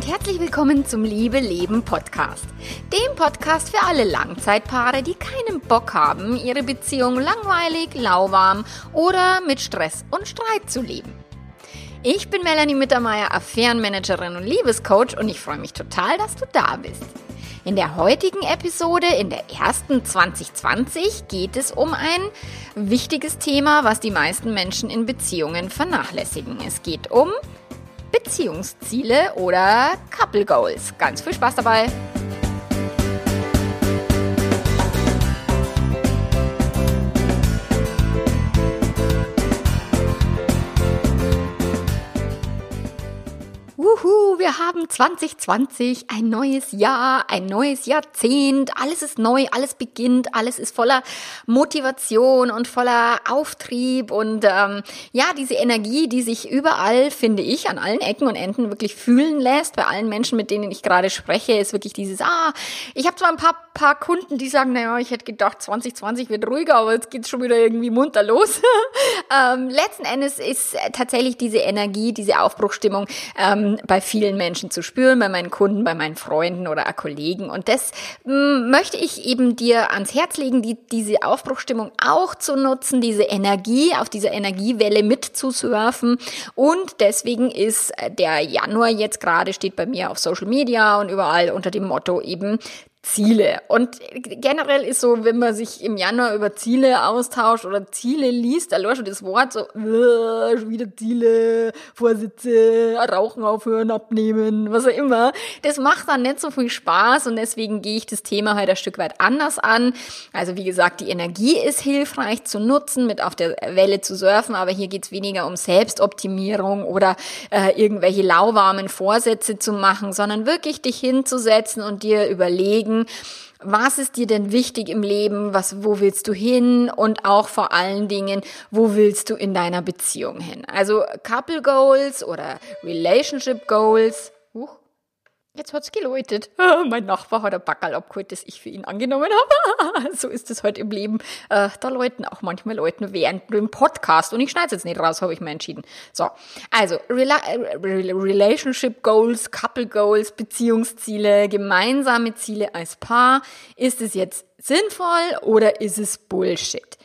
und herzlich willkommen zum Liebe Leben Podcast. Dem Podcast für alle Langzeitpaare, die keinen Bock haben, ihre Beziehung langweilig, lauwarm oder mit Stress und Streit zu leben. Ich bin Melanie Mittermeier, Affärenmanagerin und Liebescoach und ich freue mich total, dass du da bist. In der heutigen Episode, in der ersten 2020, geht es um ein wichtiges Thema, was die meisten Menschen in Beziehungen vernachlässigen. Es geht um Beziehungsziele oder Couple Goals. Ganz viel Spaß dabei! Wuhu, wir haben 2020, ein neues Jahr, ein neues Jahrzehnt, alles ist neu, alles beginnt, alles ist voller Motivation und voller Auftrieb und ähm, ja, diese Energie, die sich überall, finde ich, an allen Ecken und Enden wirklich fühlen lässt, bei allen Menschen, mit denen ich gerade spreche, ist wirklich dieses, ah, ich habe zwar ein paar, paar Kunden, die sagen, naja, ich hätte gedacht, 2020 wird ruhiger, aber jetzt geht's schon wieder irgendwie munter los. ähm, letzten Endes ist tatsächlich diese Energie, diese Aufbruchstimmung, ähm, bei vielen Menschen zu spüren, bei meinen Kunden, bei meinen Freunden oder Kollegen. Und das mh, hm, möchte ich eben dir ans Herz legen, die, diese Aufbruchstimmung auch zu nutzen, diese Energie, auf dieser Energiewelle mitzusurfen. Und deswegen ist der Januar jetzt gerade, steht bei mir auf Social Media und überall unter dem Motto eben Ziele. Und generell ist so, wenn man sich im Januar über Ziele austauscht oder Ziele liest, da schon das Wort so, schon wieder Ziele, Vorsitze, Rauchen aufhören, abnehmen, was auch immer. Das macht dann nicht so viel Spaß und deswegen gehe ich das Thema heute ein Stück weit anders an. Also wie gesagt, die Energie ist hilfreich zu nutzen, mit auf der Welle zu surfen, aber hier geht es weniger um Selbstoptimierung oder äh, irgendwelche lauwarmen Vorsätze zu machen, sondern wirklich dich hinzusetzen und dir überlegen, überlegen, was ist dir denn wichtig im Leben? Was, wo willst du hin? Und auch vor allen Dingen, wo willst du in deiner Beziehung hin? Also Couple Goals oder Relationship Goals. Jetzt hat's geläutet. mein Nachbar hat ein Backerl abgeholt, das ich für ihn angenommen habe. so ist es heute im Leben. Äh, da läuten auch manchmal Leute während dem Podcast. Und ich schneide jetzt nicht raus, habe ich mir entschieden. So, also Rela äh, Relationship Goals, Couple Goals, Beziehungsziele, gemeinsame Ziele als Paar. Ist es jetzt sinnvoll oder ist es Bullshit?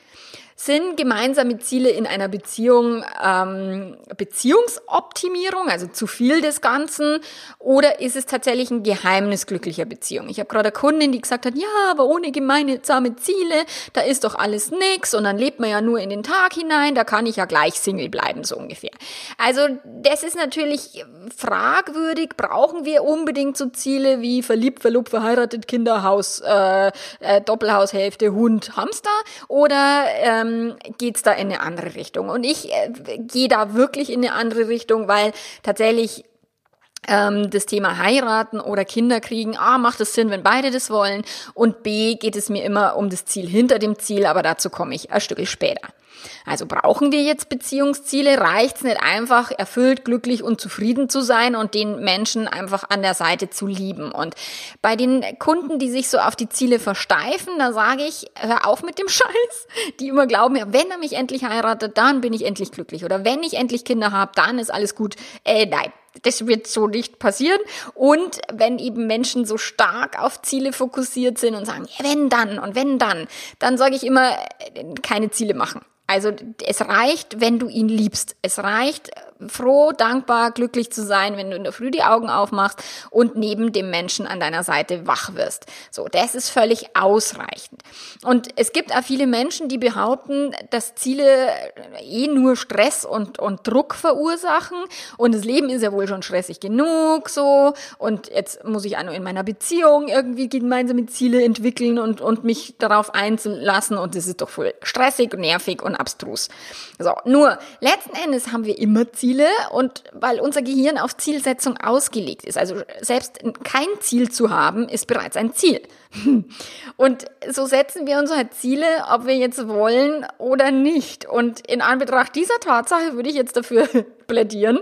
Sind gemeinsame Ziele in einer Beziehung ähm, Beziehungsoptimierung, also zu viel des Ganzen, oder ist es tatsächlich ein Geheimnis glücklicher Beziehung? Ich habe gerade eine Kundin, die gesagt hat, ja, aber ohne gemeinsame Ziele, da ist doch alles nix und dann lebt man ja nur in den Tag hinein, da kann ich ja gleich Single bleiben, so ungefähr. Also das ist natürlich fragwürdig. Brauchen wir unbedingt so Ziele wie verliebt, verlobt, verheiratet, Kinderhaus, äh, äh, Doppelhaushälfte, Hund, Hamster? Oder ähm, ähm, geht es da in eine andere Richtung. Und ich äh, gehe da wirklich in eine andere Richtung, weil tatsächlich ähm, das Thema heiraten oder Kinder kriegen, A, macht es Sinn, wenn beide das wollen und B, geht es mir immer um das Ziel hinter dem Ziel, aber dazu komme ich ein Stück später. Also brauchen wir jetzt Beziehungsziele? Reicht es nicht einfach, erfüllt, glücklich und zufrieden zu sein und den Menschen einfach an der Seite zu lieben? Und bei den Kunden, die sich so auf die Ziele versteifen, da sage ich, hör auf mit dem Scheiß, die immer glauben, ja, wenn er mich endlich heiratet, dann bin ich endlich glücklich. Oder wenn ich endlich Kinder habe, dann ist alles gut. Äh, nein, das wird so nicht passieren. Und wenn eben Menschen so stark auf Ziele fokussiert sind und sagen, wenn dann und wenn dann, dann sage ich immer, äh, keine Ziele machen. Also es reicht, wenn du ihn liebst. Es reicht, froh, dankbar, glücklich zu sein, wenn du in der Früh die Augen aufmachst und neben dem Menschen an deiner Seite wach wirst. So, das ist völlig ausreichend. Und es gibt auch viele Menschen, die behaupten, dass Ziele eh nur Stress und, und Druck verursachen und das Leben ist ja wohl schon stressig genug so und jetzt muss ich auch nur in meiner Beziehung irgendwie gemeinsame Ziele entwickeln und, und mich darauf einzulassen und das ist doch voll stressig, nervig und abstrus. So, nur letzten Endes haben wir immer Ziele Ziele und weil unser Gehirn auf Zielsetzung ausgelegt ist. Also selbst kein Ziel zu haben, ist bereits ein Ziel. Und so setzen wir uns halt Ziele, ob wir jetzt wollen oder nicht. Und in Anbetracht dieser Tatsache würde ich jetzt dafür plädieren,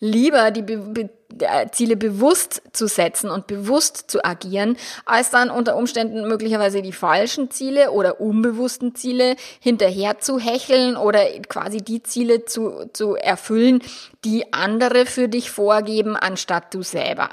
lieber die Be Be äh, Ziele bewusst zu setzen und bewusst zu agieren, als dann unter Umständen möglicherweise die falschen Ziele oder unbewussten Ziele hinterher zu hecheln oder quasi die Ziele zu, zu erfüllen, die andere für dich vorgeben, anstatt du selber.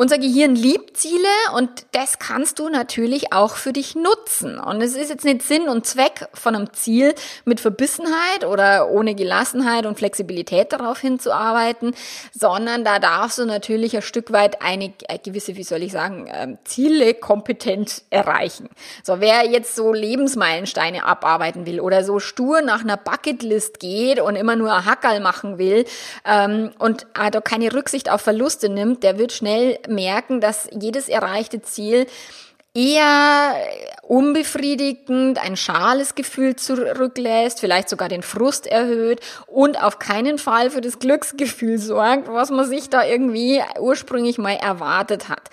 Unser Gehirn liebt Ziele und das kannst du natürlich auch für dich nutzen. Und es ist jetzt nicht Sinn und Zweck von einem Ziel mit Verbissenheit oder ohne Gelassenheit und Flexibilität darauf hinzuarbeiten, sondern da darfst du natürlich ein Stück weit eine gewisse, wie soll ich sagen, ähm, Ziele kompetent erreichen. So, wer jetzt so Lebensmeilensteine abarbeiten will oder so stur nach einer Bucketlist geht und immer nur ein Hackerl machen will ähm, und also keine Rücksicht auf Verluste nimmt, der wird schnell merken, dass jedes erreichte Ziel eher unbefriedigend, ein schales Gefühl zurücklässt, vielleicht sogar den Frust erhöht und auf keinen Fall für das Glücksgefühl sorgt, was man sich da irgendwie ursprünglich mal erwartet hat.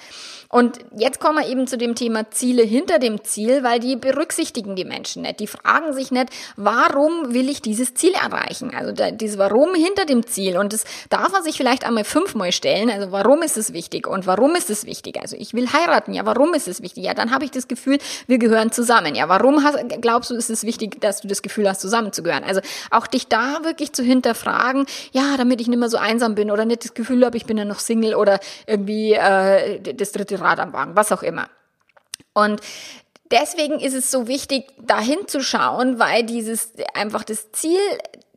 Und jetzt kommen wir eben zu dem Thema Ziele hinter dem Ziel, weil die berücksichtigen die Menschen nicht. Die fragen sich nicht, warum will ich dieses Ziel erreichen? Also dieses Warum hinter dem Ziel. Und das darf man sich vielleicht einmal fünfmal stellen. Also warum ist es wichtig? Und warum ist es wichtig? Also ich will heiraten. Ja, warum ist es wichtig? Ja, dann habe ich das Gefühl, wir gehören zusammen. Ja, warum hast, glaubst du, ist es wichtig, dass du das Gefühl hast, zusammenzugehören? Also auch dich da wirklich zu hinterfragen, ja, damit ich nicht mehr so einsam bin oder nicht das Gefühl habe, ich bin ja noch Single oder irgendwie äh, das dritte Rad am Wagen, was auch immer. Und deswegen ist es so wichtig, dahin zu schauen, weil dieses einfach das Ziel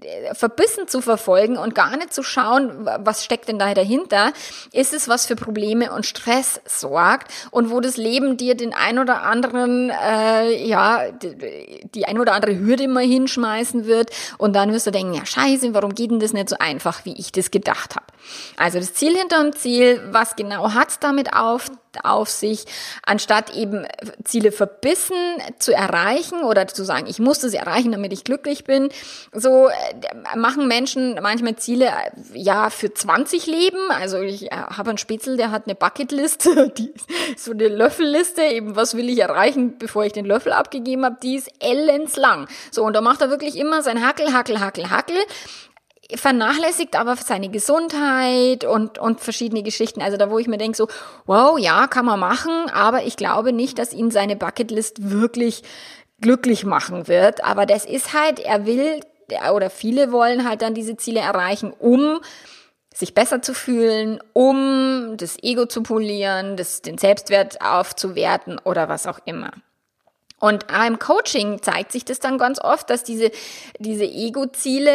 äh, verbissen zu verfolgen und gar nicht zu schauen, was steckt denn da dahinter, ist es, was für Probleme und Stress sorgt und wo das Leben dir den ein oder anderen, äh, ja, die, ein oder andere Hürde mal hinschmeißen wird und dann wirst du denken, ja scheiße, warum geht denn das nicht so einfach, wie ich das gedacht habe? Also das Ziel hinter dem Ziel, was genau hat's damit auf? Auf sich, anstatt eben Ziele verbissen zu erreichen oder zu sagen, ich muss das erreichen, damit ich glücklich bin. So äh, machen Menschen manchmal Ziele äh, ja für 20 Leben. Also ich äh, habe einen Spitzel, der hat eine Bucketlist, die so eine Löffelliste, eben was will ich erreichen, bevor ich den Löffel abgegeben habe, die ist ellenslang. So und da macht er wirklich immer sein Hackel, Hackel, Hackel, Hackel vernachlässigt aber seine Gesundheit und, und verschiedene Geschichten. Also da, wo ich mir denke, so, wow, ja, kann man machen, aber ich glaube nicht, dass ihn seine Bucketlist wirklich glücklich machen wird. Aber das ist halt, er will, oder viele wollen halt dann diese Ziele erreichen, um sich besser zu fühlen, um das Ego zu polieren, das, den Selbstwert aufzuwerten oder was auch immer. Und im Coaching zeigt sich das dann ganz oft, dass diese, diese Ego-Ziele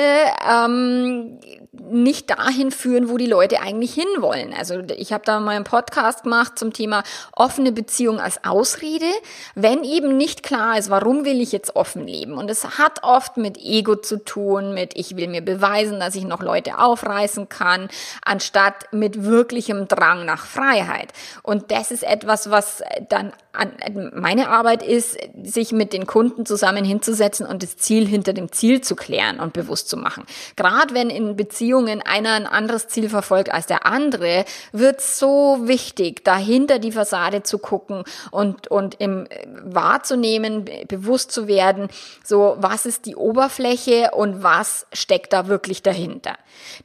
ähm, nicht dahin führen, wo die Leute eigentlich hinwollen. Also ich habe da mal einen Podcast gemacht zum Thema offene Beziehung als Ausrede, wenn eben nicht klar ist, warum will ich jetzt offen leben. Und es hat oft mit Ego zu tun, mit ich will mir beweisen, dass ich noch Leute aufreißen kann, anstatt mit wirklichem Drang nach Freiheit. Und das ist etwas, was dann an, meine Arbeit ist, sich mit den Kunden zusammen hinzusetzen und das Ziel hinter dem Ziel zu klären und bewusst zu machen. Gerade wenn in Beziehungen einer ein anderes Ziel verfolgt als der andere, wird so wichtig, dahinter die Fassade zu gucken und, und im wahrzunehmen, bewusst zu werden, so was ist die Oberfläche und was steckt da wirklich dahinter.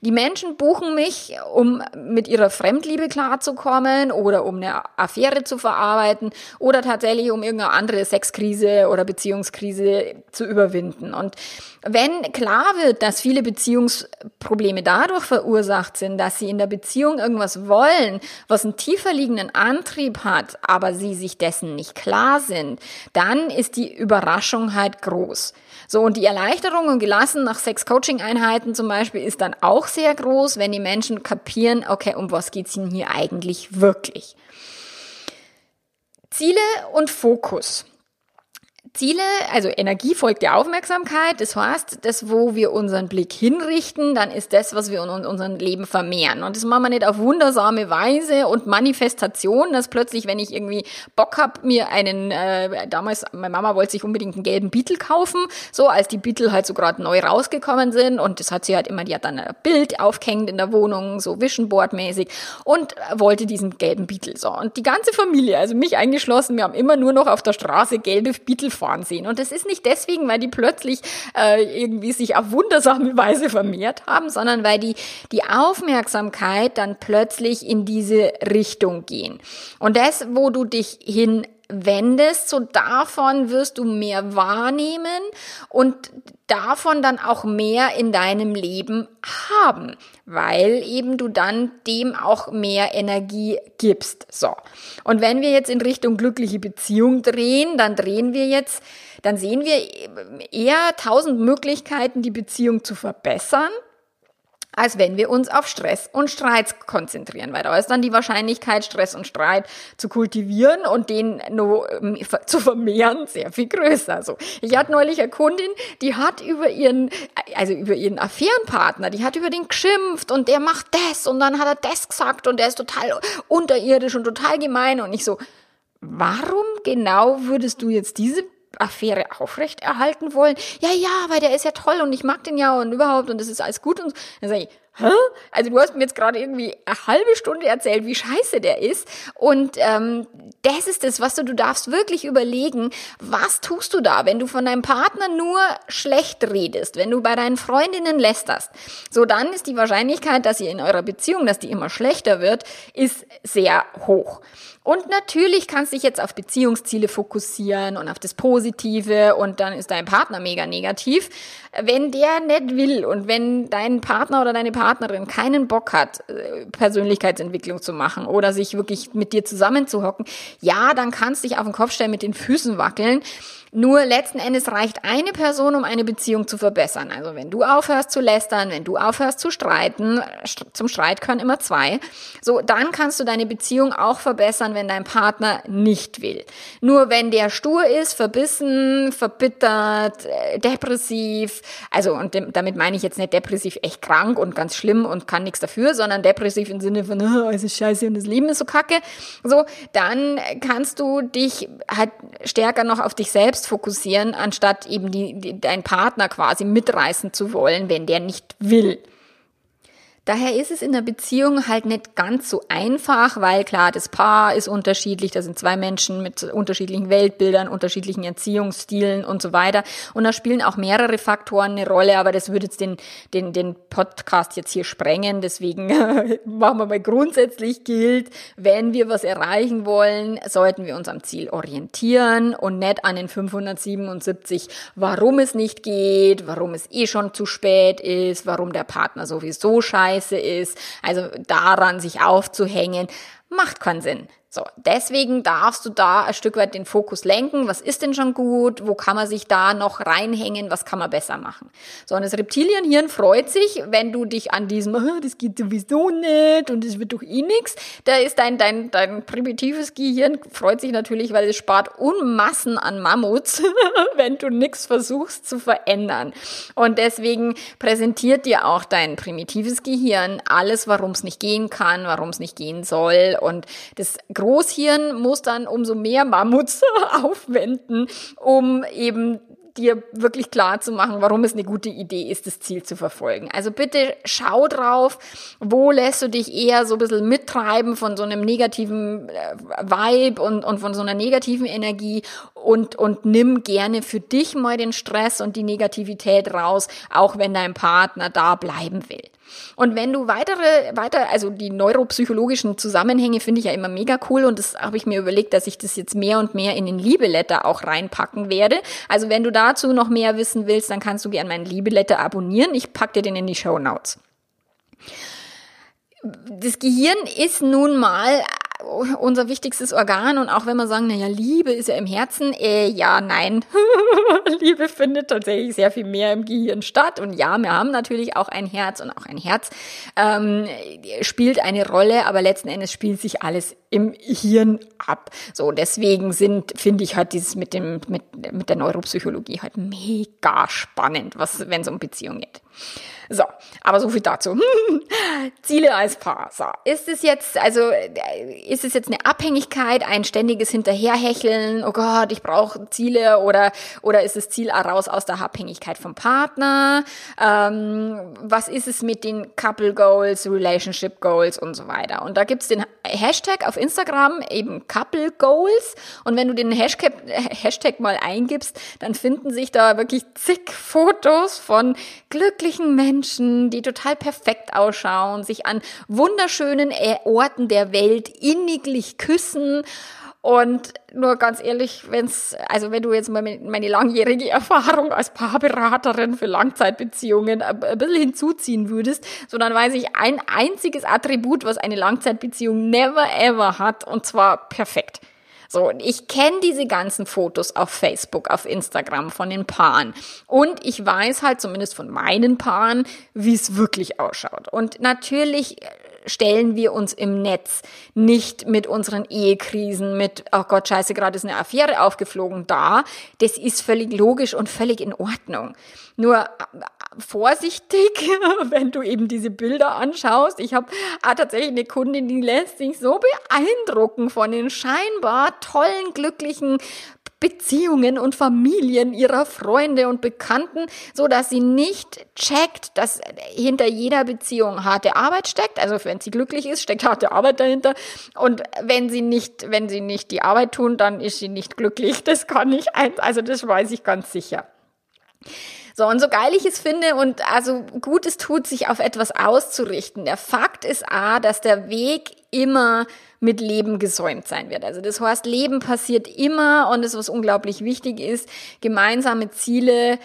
Die Menschen buchen mich, um mit ihrer Fremdliebe klarzukommen oder um eine Affäre zu verarbeiten oder tatsächlich um irgendeine andere Sexkrise oder Beziehungskrise zu überwinden. Und wenn klar wird, dass viele Beziehungsprobleme dadurch verursacht sind, dass sie in der Beziehung irgendwas wollen, was einen tiefer liegenden Antrieb hat, aber sie sich dessen nicht klar sind, dann ist die Überraschung halt groß. So, und die Erleichterung und Gelassen nach Sex-Coaching-Einheiten zum Beispiel ist dann auch sehr groß, wenn die Menschen kapieren, okay, um was geht's ihnen hier eigentlich wirklich? Ziele und Fokus. Ziele, also Energie folgt der Aufmerksamkeit. Das heißt, das, wo wir unseren Blick hinrichten, dann ist das, was wir in unserem Leben vermehren. Und das machen wir nicht auf wundersame Weise und Manifestation, dass plötzlich, wenn ich irgendwie Bock hab, mir einen, äh, damals, meine Mama wollte sich unbedingt einen gelben Beetle kaufen, so als die Beetle halt so gerade neu rausgekommen sind. Und das hat sie halt immer, die hat dann ein Bild aufgehängt in der Wohnung, so Vision Board mäßig und wollte diesen gelben Beetle. So. Und die ganze Familie, also mich eingeschlossen, wir haben immer nur noch auf der Straße gelbe Beetle fahren sehen. Und das ist nicht deswegen, weil die plötzlich äh, irgendwie sich auf wundersame Weise vermehrt haben, sondern weil die, die Aufmerksamkeit dann plötzlich in diese Richtung gehen. Und das, wo du dich hin wendest, so davon wirst du mehr wahrnehmen und davon dann auch mehr in deinem Leben haben, weil eben du dann dem auch mehr Energie gibst. So. Und wenn wir jetzt in Richtung glückliche Beziehung drehen, dann drehen wir jetzt, dann sehen wir eher tausend Möglichkeiten, die Beziehung zu verbessern als wenn wir uns auf Stress und Streit konzentrieren, weil da ist dann die Wahrscheinlichkeit, Stress und Streit zu kultivieren und den nur ähm, zu vermehren sehr viel größer. So, ich hatte neulich eine Kundin, die hat über ihren, also über ihren Affärenpartner, die hat über den geschimpft und der macht das und dann hat er das gesagt und der ist total unterirdisch und total gemein und ich so, warum genau würdest du jetzt diese Affäre aufrechterhalten wollen. Ja, ja, weil der ist ja toll und ich mag den ja und überhaupt und das ist alles gut und. Dann sage ich, Also du hast mir jetzt gerade irgendwie eine halbe Stunde erzählt, wie scheiße der ist. Und ähm, das ist es, was du, du darfst wirklich überlegen, was tust du da, wenn du von deinem Partner nur schlecht redest, wenn du bei deinen Freundinnen lästerst. So, dann ist die Wahrscheinlichkeit, dass ihr in eurer Beziehung, dass die immer schlechter wird, ist sehr hoch. Und natürlich kannst du dich jetzt auf Beziehungsziele fokussieren und auf das Positive und dann ist dein Partner mega negativ. Wenn der nicht will und wenn dein Partner oder deine Partnerin keinen Bock hat, äh, Persönlichkeitsentwicklung zu machen oder sich wirklich mit dir zusammenzuhocken, ja, dann kannst du dich auf den Kopf stellen, mit den Füßen wackeln. Nur letzten Endes reicht eine Person, um eine Beziehung zu verbessern. Also wenn du aufhörst zu lästern, wenn du aufhörst zu streiten, zum Streit können immer zwei, so dann kannst du deine Beziehung auch verbessern, wenn dein Partner nicht will. Nur wenn der stur ist, verbissen, verbittert, äh, depressiv, also und damit meine ich jetzt nicht depressiv echt krank und ganz schlimm und kann nichts dafür, sondern depressiv im Sinne von, oh, es ist scheiße und das Leben ist so kacke, so, dann kannst du dich halt stärker noch auf dich selbst selbst fokussieren, anstatt eben die, die, deinen Partner quasi mitreißen zu wollen, wenn der nicht will. Daher ist es in der Beziehung halt nicht ganz so einfach, weil klar, das Paar ist unterschiedlich, da sind zwei Menschen mit unterschiedlichen Weltbildern, unterschiedlichen Erziehungsstilen und so weiter. Und da spielen auch mehrere Faktoren eine Rolle, aber das würde jetzt den, den, den Podcast jetzt hier sprengen. Deswegen machen wir mal grundsätzlich gilt, wenn wir was erreichen wollen, sollten wir uns am Ziel orientieren und nicht an den 577, warum es nicht geht, warum es eh schon zu spät ist, warum der Partner sowieso scheiße scheiße ist. Also daran sich aufzuhängen, macht keinen Sinn. So, deswegen darfst du da ein Stück weit den Fokus lenken. Was ist denn schon gut? Wo kann man sich da noch reinhängen? Was kann man besser machen? So, und das Reptilienhirn freut sich, wenn du dich an diesem, oh, das geht sowieso nicht und es wird doch eh nix. Da ist dein, dein, dein primitives Gehirn freut sich natürlich, weil es spart Unmassen an Mammuts, wenn du nichts versuchst zu verändern. Und deswegen präsentiert dir auch dein primitives Gehirn alles, warum es nicht gehen kann, warum es nicht gehen soll. Und das Großhirn muss dann umso mehr Mammuts aufwenden, um eben dir wirklich klar zu machen, warum es eine gute Idee ist, das Ziel zu verfolgen. Also bitte schau drauf, wo lässt du dich eher so ein bisschen mittreiben von so einem negativen äh, Vibe und, und von so einer negativen Energie und, und nimm gerne für dich mal den Stress und die Negativität raus, auch wenn dein Partner da bleiben will. Und wenn du weitere, weiter, also die neuropsychologischen Zusammenhänge finde ich ja immer mega cool und das habe ich mir überlegt, dass ich das jetzt mehr und mehr in den Liebeletter auch reinpacken werde. Also wenn du dazu noch mehr wissen willst, dann kannst du gerne meinen Liebeletter abonnieren. Ich packe dir den in die Show Notes. Das Gehirn ist nun mal unser wichtigstes Organ und auch wenn wir sagen, naja, Liebe ist ja im Herzen, äh, ja, nein. Liebe findet tatsächlich sehr viel mehr im Gehirn statt und ja, wir haben natürlich auch ein Herz und auch ein Herz ähm, spielt eine Rolle, aber letzten Endes spielt sich alles im Hirn ab. So, deswegen sind, finde ich halt dieses mit dem, mit, mit der Neuropsychologie halt mega spannend, was, wenn es um Beziehungen geht. So, aber so viel dazu. Ziele als Paar. So, ist es jetzt, also ist es jetzt eine Abhängigkeit, ein ständiges Hinterherhecheln, oh Gott, ich brauche Ziele oder, oder ist das Ziel raus aus der Abhängigkeit vom Partner? Ähm, was ist es mit den Couple Goals, Relationship Goals und so weiter? Und da gibt's den Hashtag auf Instagram, eben Couple Goals. Und wenn du den Hashtag, Hashtag mal eingibst, dann finden sich da wirklich zig Fotos von glücklichen Menschen, die total perfekt ausschauen, sich an wunderschönen Orten der Welt inniglich küssen Und nur ganz ehrlich, wenn's, also wenn du jetzt mal meine langjährige Erfahrung als Paarberaterin für Langzeitbeziehungen ein bisschen hinzuziehen würdest, so dann weiß ich ein einziges Attribut, was eine Langzeitbeziehung never ever hat, und zwar perfekt. So, ich kenne diese ganzen Fotos auf Facebook, auf Instagram von den Paaren. Und ich weiß halt zumindest von meinen Paaren, wie es wirklich ausschaut. Und natürlich stellen wir uns im Netz nicht mit unseren Ehekrisen, mit, oh Gott, scheiße, gerade ist eine Affäre aufgeflogen da. Das ist völlig logisch und völlig in Ordnung. Nur äh, vorsichtig, wenn du eben diese Bilder anschaust. Ich habe tatsächlich eine Kundin, die lässt sich so beeindrucken von den scheinbar tollen, glücklichen Beziehungen und Familien ihrer Freunde und Bekannten, so dass sie nicht checkt, dass hinter jeder Beziehung harte Arbeit steckt. Also wenn sie glücklich ist, steckt harte Arbeit dahinter. Und wenn sie nicht, wenn sie nicht die Arbeit tun, dann ist sie nicht glücklich. Das kann ich, also das weiß ich ganz sicher. So, und so geil ich es finde und also gut es tut, sich auf etwas auszurichten. Der Fakt ist A, dass der Weg immer mit Leben gesäumt sein wird. Also das heißt, Leben passiert immer und das, was unglaublich wichtig ist, gemeinsame Ziele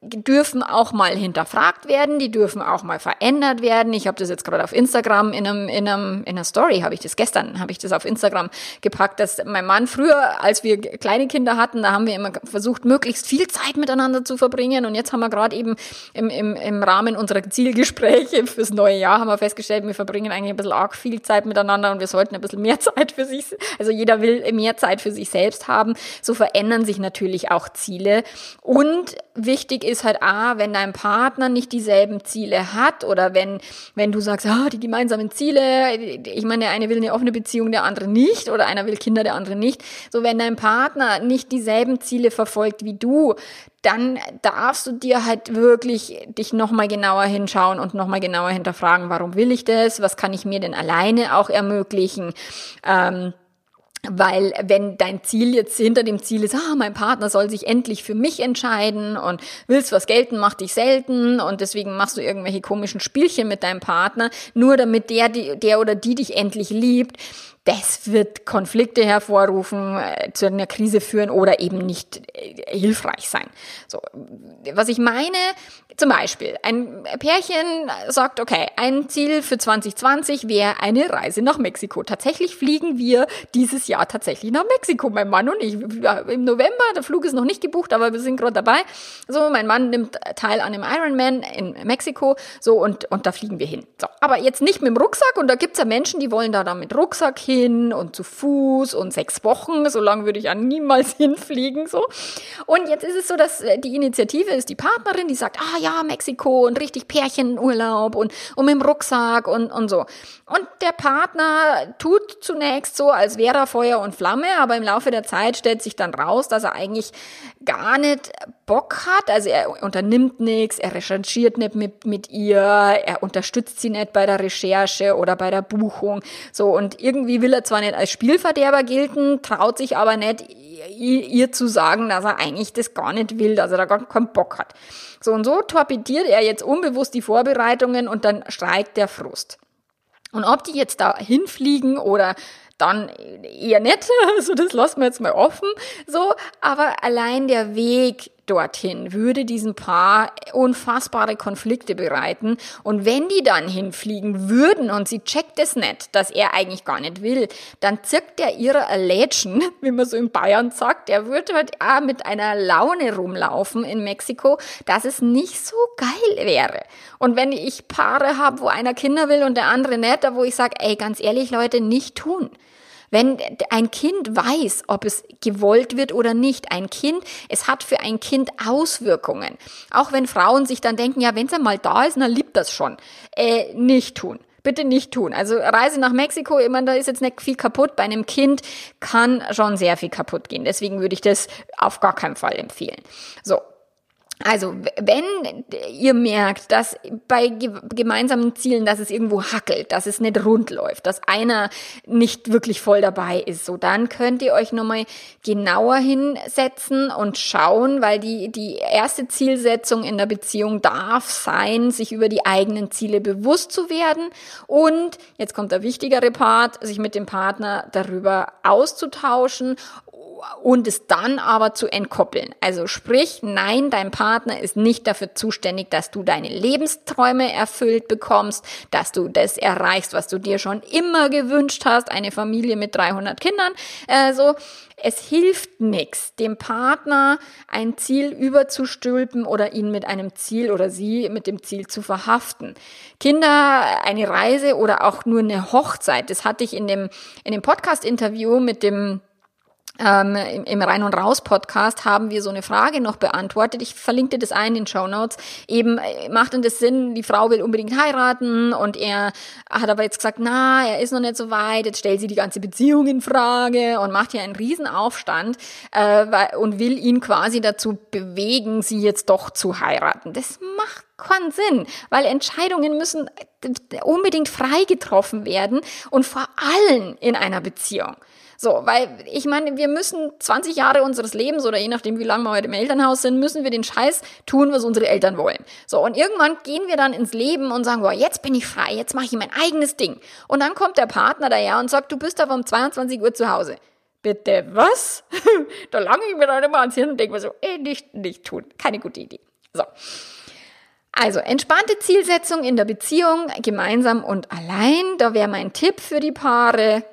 dürfen auch mal hinterfragt werden, die dürfen auch mal verändert werden. Ich habe das jetzt gerade auf Instagram in einem in einem in einer Story habe ich das gestern habe ich das auf Instagram gepackt, dass mein Mann früher, als wir kleine Kinder hatten, da haben wir immer versucht möglichst viel Zeit miteinander zu verbringen und jetzt haben wir gerade eben im, im, im Rahmen unserer Zielgespräche fürs neue Jahr haben wir festgestellt, wir verbringen eigentlich ein bisschen arg viel Zeit miteinander und wir sollten ein bisschen mehr Zeit für sich, also jeder will mehr Zeit für sich selbst haben. So verändern sich natürlich auch Ziele und wichtig ist halt A, wenn dein Partner nicht dieselben Ziele hat oder wenn, wenn du sagst, ah, die gemeinsamen Ziele, ich meine, der eine will eine offene Beziehung, der andere nicht oder einer will Kinder, der andere nicht. So, wenn dein Partner nicht dieselben Ziele verfolgt wie du, dann darfst du dir halt wirklich dich nochmal genauer hinschauen und nochmal genauer hinterfragen, warum will ich das? Was kann ich mir denn alleine auch ermöglichen? Ähm, weil wenn dein Ziel jetzt hinter dem Ziel ist, ah, mein Partner soll sich endlich für mich entscheiden und willst was gelten, macht dich selten und deswegen machst du irgendwelche komischen Spielchen mit deinem Partner, nur damit der, der oder die dich endlich liebt, das wird Konflikte hervorrufen, äh, zu einer Krise führen oder eben nicht äh, hilfreich sein. So, was ich meine, zum Beispiel, ein Pärchen sagt, okay, ein Ziel für 2020 wäre eine Reise nach Mexiko. Tatsächlich fliegen wir dieses Jahr tatsächlich nach Mexiko, mein Mann und ich. Im November, der Flug ist noch nicht gebucht, aber wir sind gerade dabei. So, mein Mann nimmt teil an einem Ironman in Mexiko, so, und, und da fliegen wir hin. So, aber jetzt nicht mit dem Rucksack und da gibt's ja Menschen, die wollen da dann mit Rucksack hin hin und zu Fuß und sechs Wochen. So lange würde ich ja niemals hinfliegen, so. Und jetzt ist es so, dass äh, die Initiative ist die Partnerin, die sagt, ah ja, Mexiko und richtig Pärchenurlaub und, und mit dem Rucksack und, und so. Und der Partner tut zunächst so, als wäre er Feuer und Flamme, aber im Laufe der Zeit stellt sich dann raus, dass er eigentlich gar nicht Bock hat. Also er unternimmt nichts, er recherchiert nicht mit, mit ihr, er unterstützt sie nicht bei der Recherche oder bei der Buchung. So, und irgendwie will er zwar nicht als Spielverderber gelten, traut sich aber nicht, ihr zu sagen, dass er eigentlich das gar nicht will, dass er da gar keinen Bock hat. So und so torpediert er jetzt unbewusst die Vorbereitungen und dann streikt der Frust. Und ob die jetzt da hinfliegen oder dann eher nicht, also das lassen wir jetzt mal offen, so, aber allein der Weg dorthin würde diesem Paar unfassbare Konflikte bereiten und wenn die dann hinfliegen würden und sie checkt es nicht, dass er eigentlich gar nicht will, dann zirkt er ihre Lädchen, wie man so in Bayern sagt, der würde halt auch mit einer Laune rumlaufen in Mexiko, dass es nicht so geil wäre. Und wenn ich Paare habe, wo einer Kinder will und der andere nicht, da wo ich sage, ey, ganz ehrlich Leute, nicht tun. Wenn ein Kind weiß, ob es gewollt wird oder nicht, ein Kind, es hat für ein Kind Auswirkungen. Auch wenn Frauen sich dann denken, ja, wenn es einmal da ist, dann liebt das schon. Äh, nicht tun. Bitte nicht tun. Also Reise nach Mexiko, meine, da ist jetzt nicht viel kaputt. Bei einem Kind kann schon sehr viel kaputt gehen. Deswegen würde ich das auf gar keinen Fall empfehlen. So, Also, wenn ihr merkt, dass bei gemeinsamen Zielen, dass es irgendwo hackelt, dass es nicht rund läuft, dass einer nicht wirklich voll dabei ist, so dann könnt ihr euch nochmal genauer hinsetzen und schauen, weil die, die erste Zielsetzung in der Beziehung darf sein, sich über die eigenen Ziele bewusst zu werden und, jetzt kommt der wichtigere Part, sich mit dem Partner darüber auszutauschen und es dann aber zu entkoppeln. Also sprich, nein, dein Partner ist nicht dafür zuständig, dass du deine Lebensträume erfüllt bekommst, dass du das erreichst, was du dir schon immer gewünscht hast, eine Familie mit 300 Kindern. Also es hilft nichts, dem Partner ein Ziel überzustülpen oder ihn mit einem Ziel oder sie mit dem Ziel zu verhaften. Kinder, eine Reise oder auch nur eine Hochzeit, das hatte ich in dem, in dem Podcast-Interview mit dem ähm, im, im Rein und Raus Podcast haben wir so eine Frage noch beantwortet. Ich verlinkte das ein in den Show Notes. Eben äh, macht denn das Sinn, die Frau will unbedingt heiraten und er hat aber jetzt gesagt, na, er ist noch nicht so weit. Jetzt stellt sie die ganze Beziehung in Frage und macht hier einen Riesenaufstand äh, und will ihn quasi dazu bewegen, sie jetzt doch zu heiraten. Das macht keinen Sinn, weil Entscheidungen müssen unbedingt frei getroffen werden und vor allem in einer Beziehung. So, weil ich meine, wir müssen 20 Jahre unseres Lebens oder je nachdem, wie lange wir heute im Elternhaus sind, müssen wir den Scheiß tun, was unsere Eltern wollen. So, und irgendwann gehen wir dann ins Leben und sagen, boah, jetzt bin ich frei, jetzt mache ich mein eigenes Ding. Und dann kommt der Partner daher und sagt, du bist aber um 22 Uhr zu Hause. Bitte, was? da lange ich mir dann immer ans Hirn und denke mir so, ey, nicht, nicht tun. Keine gute Idee. So. Also entspannte Zielsetzung in der Beziehung, gemeinsam und allein. Da wäre mein Tipp für die Paare.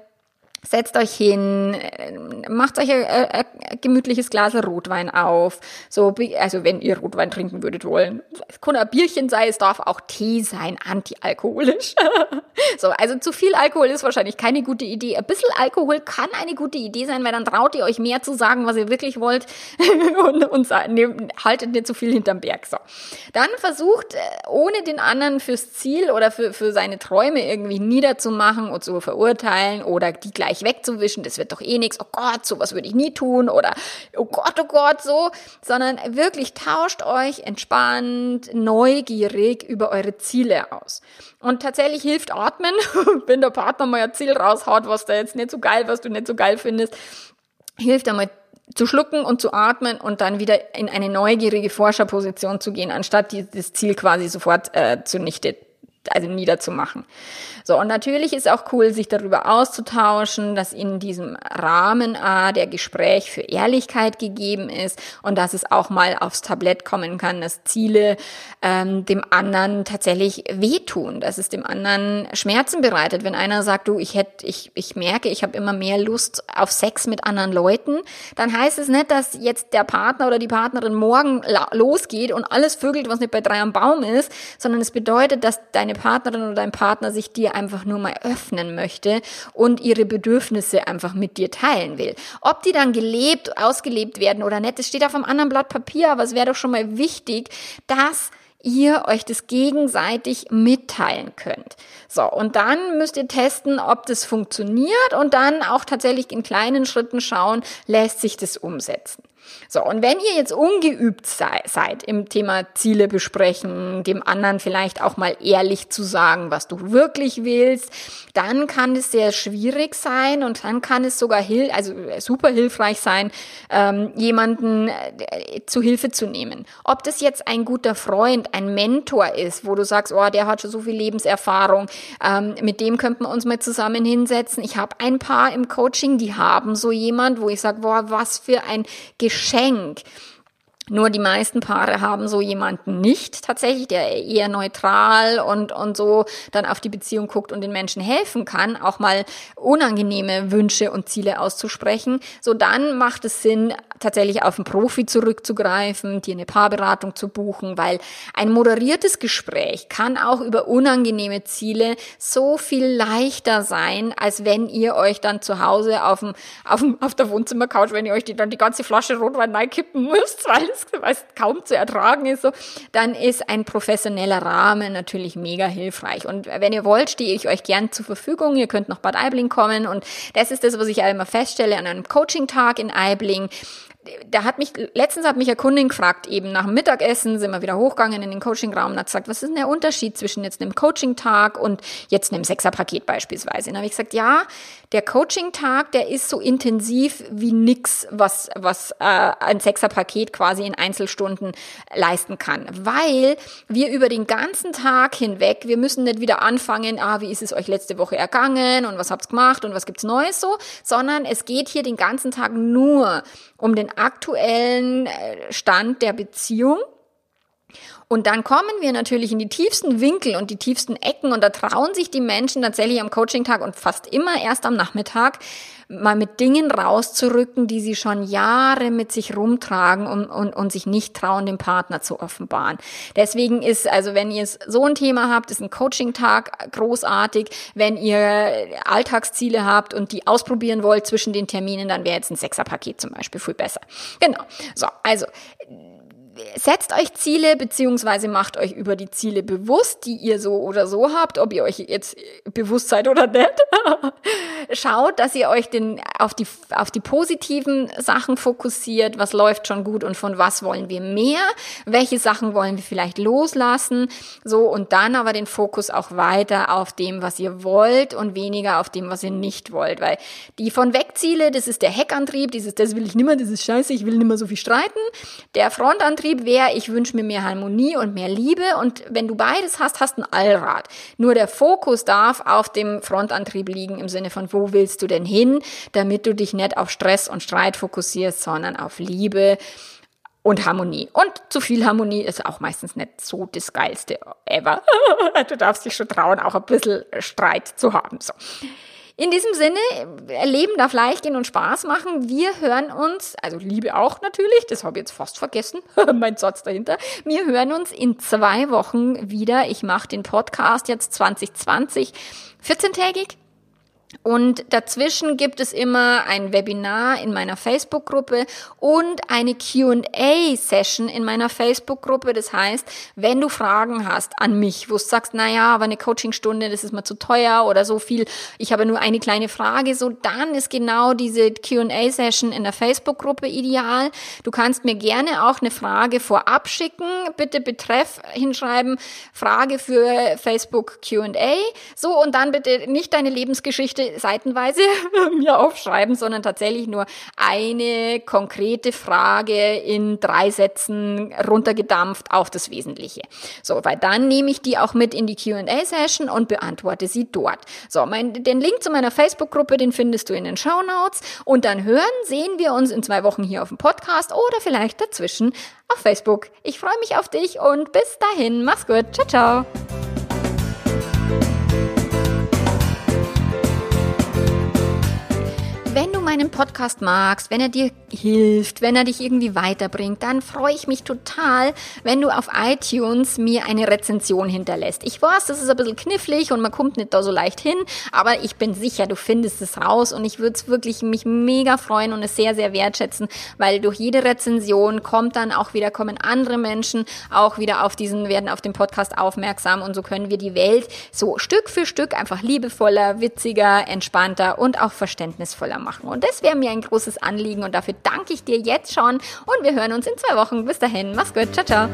Setzt euch hin, äh, macht euch ein, ein, ein, gemütliches Glas Rotwein auf. So, also wenn ihr Rotwein trinken würdet wollen. Es kann ein Bierchen sein, es darf auch Tee sein, antialkoholisch. so, also zu viel Alkohol ist wahrscheinlich keine gute Idee. Ein bisschen Alkohol kann eine gute Idee sein, weil dann traut ihr euch mehr zu sagen, was ihr wirklich wollt und, und ne, haltet nicht zu viel hinterm Berg. So. Dann versucht, äh, ohne den anderen fürs Ziel oder für, für seine Träume irgendwie niederzumachen und zu verurteilen oder die gleich gleich wegzuwischen, das wird doch eh nichts, oh Gott, sowas würde ich nie tun. Oder oh Gott, oh Gott, so, sondern wirklich tauscht euch entspannt, neugierig über eure Ziele aus. Und tatsächlich hilft Atmen, wenn der Partner mal ein Ziel raushaut, was da jetzt nicht so geil, was du nicht so geil findest, hilft einmal zu schlucken und zu atmen und dann wieder in eine neugierige Forscherposition zu gehen, anstatt dieses Ziel quasi sofort äh, zunichte also niederzumachen. So, und natürlich ist auch cool, sich darüber auszutauschen, dass in diesem Rahmen A der Gespräch für Ehrlichkeit gegeben ist und dass es auch mal aufs Tablett kommen kann, dass Ziele ähm, dem anderen tatsächlich wehtun, dass es dem anderen Schmerzen bereitet. Wenn einer sagt, du, ich hätte, ich, ich merke, ich habe immer mehr Lust auf Sex mit anderen Leuten, dann heißt es nicht, dass jetzt der Partner oder die Partnerin morgen losgeht und alles vögelt, was nicht bei drei am Baum ist, sondern es bedeutet, dass deine Partnerin oder dein Partner sich dir einfach nur mal öffnen möchte und ihre Bedürfnisse einfach mit dir teilen will. Ob die dann gelebt, ausgelebt werden oder nicht, das steht auf einem anderen Blatt Papier, aber es wäre doch schon mal wichtig, dass ihr euch das gegenseitig mitteilen könnt. So, und dann müsst ihr testen, ob das funktioniert und dann auch tatsächlich in kleinen Schritten schauen, lässt sich das umsetzen. So, und wenn ihr jetzt ungeübt sei, seid im Thema Ziele besprechen, dem anderen vielleicht auch mal ehrlich zu sagen, was du wirklich willst, dann kann es sehr schwierig sein und dann kann es sogar hil also super hilfreich sein, ähm, jemanden äh, zu Hilfe zu nehmen. Ob das jetzt ein guter Freund, ein Mentor ist, wo du sagst, oh, der hat schon so viel Lebenserfahrung, ähm, mit dem könnten wir uns mal zusammen hinsetzen. Ich habe ein paar im Coaching, die haben so jemand, wo ich sage, boah, was für ein Geschenk. Geschenk. Nur die meisten Paare haben so jemanden nicht tatsächlich, der eher neutral und, und so dann auf die Beziehung guckt und den Menschen helfen kann, auch mal unangenehme Wünsche und Ziele auszusprechen. So dann macht es Sinn, tatsächlich auf einen Profi zurückzugreifen, dir eine Paarberatung zu buchen, weil ein moderiertes Gespräch kann auch über unangenehme Ziele so viel leichter sein, als wenn ihr euch dann zu Hause auf, dem, auf, dem, auf der Wohnzimmercouch, wenn ihr euch die, dann die ganze Flasche Rotwein reinkippen müsst, weil weil es kaum zu ertragen ist, so, dann ist ein professioneller Rahmen natürlich mega hilfreich. Und wenn ihr wollt, stehe ich euch gern zur Verfügung. Ihr könnt nach Bad Aibling kommen und das ist das, was ich immer feststelle an einem Coaching-Tag in Aibling da hat mich, letztens hat mich eine Kundin gefragt, eben nach dem Mittagessen sind wir wieder hochgegangen in den Coachingraum und hat gesagt, was ist denn der Unterschied zwischen jetzt einem Coaching-Tag und jetzt einem Sechser-Paket beispielsweise? Und dann habe ich gesagt, ja, der Coaching-Tag, der ist so intensiv wie nix, was, was äh, ein Sechser-Paket quasi in Einzelstunden leisten kann. Weil wir über den ganzen Tag hinweg, wir müssen nicht wieder anfangen, ah, wie ist es euch letzte Woche ergangen und was habt's gemacht und was gibt's Neues so, sondern es geht hier den ganzen Tag nur um den aktuellen äh, Stand der Beziehung. Und dann kommen wir natürlich in die tiefsten Winkel und die tiefsten Ecken und da trauen sich die Menschen tatsächlich am Coaching-Tag und fast immer erst am Nachmittag mal mit Dingen rauszurücken, die sie schon Jahre mit sich rumtragen und, und, und sich nicht trauen, dem Partner zu offenbaren. Deswegen ist, also wenn ihr so ein Thema habt, ist ein Coaching-Tag großartig. Wenn ihr Alltagsziele habt und die ausprobieren wollt zwischen den Terminen, dann wäre jetzt ein Sechserpaket zum Beispiel viel besser. Genau. So, also setzt euch Ziele beziehungsweise macht euch über die Ziele bewusst, die ihr so oder so habt, ob ihr euch jetzt bewusst seid oder nicht. Schaut, dass ihr euch den, auf, die, auf die positiven Sachen fokussiert, was läuft schon gut und von was wollen wir mehr, welche Sachen wollen wir vielleicht loslassen, so und dann aber den Fokus auch weiter auf dem, was ihr wollt und weniger auf dem, was ihr nicht wollt, weil die von Wegziele, das ist der Heckantrieb, dieses, das will ich nimmer, das ist scheiße, ich will nimmer so viel streiten, der Frontantrieb Antrieb wäre, ich wünsche mir mehr Harmonie und mehr Liebe. Und wenn du beides hast, hast du ein Allrad. Nur der Fokus darf auf dem Frontantrieb liegen im Sinne von, wo willst du denn hin, damit du dich nicht auf Stress und Streit fokussierst, sondern auf Liebe und Harmonie. Und zu viel Harmonie ist auch meistens nicht so das Geilste ever. du darfst dich schon trauen, auch ein bisschen Streit zu haben. So. In diesem Sinne, Leben darf leicht gehen und Spaß machen. Wir hören uns, also Liebe auch natürlich, das habe ich jetzt fast vergessen, mein Satz dahinter. Wir hören uns in zwei Wochen wieder. Ich mache den Podcast jetzt 2020 14-tägig und dazwischen gibt es immer ein Webinar in meiner Facebook-Gruppe und eine QA-Session in meiner Facebook-Gruppe. Das heißt, wenn du Fragen hast an mich, wo du sagst, naja, aber eine Coachingstunde, das ist mir zu teuer oder so viel, ich habe nur eine kleine Frage, so dann ist genau diese QA-Session in der Facebook-Gruppe ideal. Du kannst mir gerne auch eine Frage vorab schicken. Bitte Betreff hinschreiben, Frage für Facebook QA. So, und dann bitte nicht deine Lebensgeschichte seitenweise mir aufschreiben, sondern tatsächlich nur eine konkrete Frage in drei Sätzen runtergedampft auf das Wesentliche. So, weil dann nehme ich die auch mit in die Q&A-Session und beantworte sie dort. So, mein, den Link zu meiner Facebook-Gruppe, den findest du in den Show Notes und dann hören, sehen wir uns in zwei Wochen hier auf dem Podcast oder vielleicht dazwischen auf Facebook. Ich freue mich auf dich und bis dahin, mach's gut, ciao, ciao. Wenn du meinen Podcast magst, wenn er dir hilft, wenn er dich irgendwie weiterbringt, dann freue ich mich total, wenn du auf iTunes mir eine Rezension hinterlässt. Ich weiß, das ist ein bisschen knifflig und man kommt nicht da so leicht hin, aber ich bin sicher, du findest es raus und ich würde es wirklich mich mega freuen und es sehr, sehr wertschätzen, weil durch jede Rezension kommt dann auch wieder, kommen andere Menschen auch wieder auf diesen, werden auf den Podcast aufmerksam und so können wir die Welt so Stück für Stück einfach liebevoller, witziger, entspannter und auch verständnisvoller machen. Und das wäre mir ein großes Anliegen und dafür danke ich dir jetzt schon und wir hören uns in zwei Wochen. Bis dahin, mach's gut, ciao, ciao.